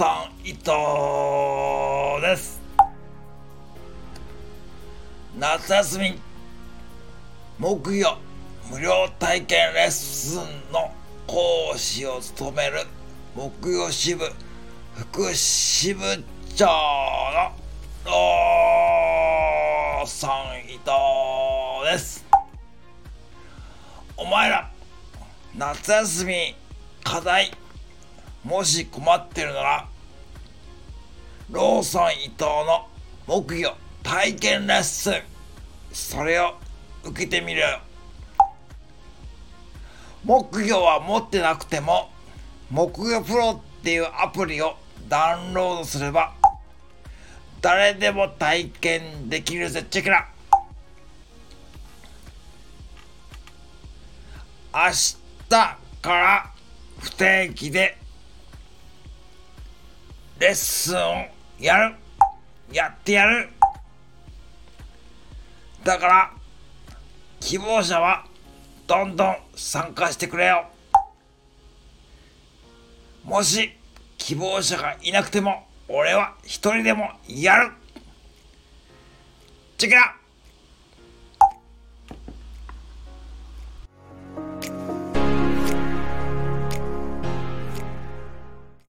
さん伊藤です。夏休み木曜無料体験レッスンの講師を務める木曜支部副支部長のローソン伊藤です。お前ら夏休み課題もし困ってるならローソン伊藤の木魚体験レッスン。それを受けてみろよ木魚は持ってなくても木魚プロっていうアプリをダウンロードすれば誰でも体験できるぜ。チェケラ明日から不定期でレッスンやるやってやる。だから希望者はどんどん参加してくれよ。もし希望者がいなくても俺は一人でもやる。チェキラ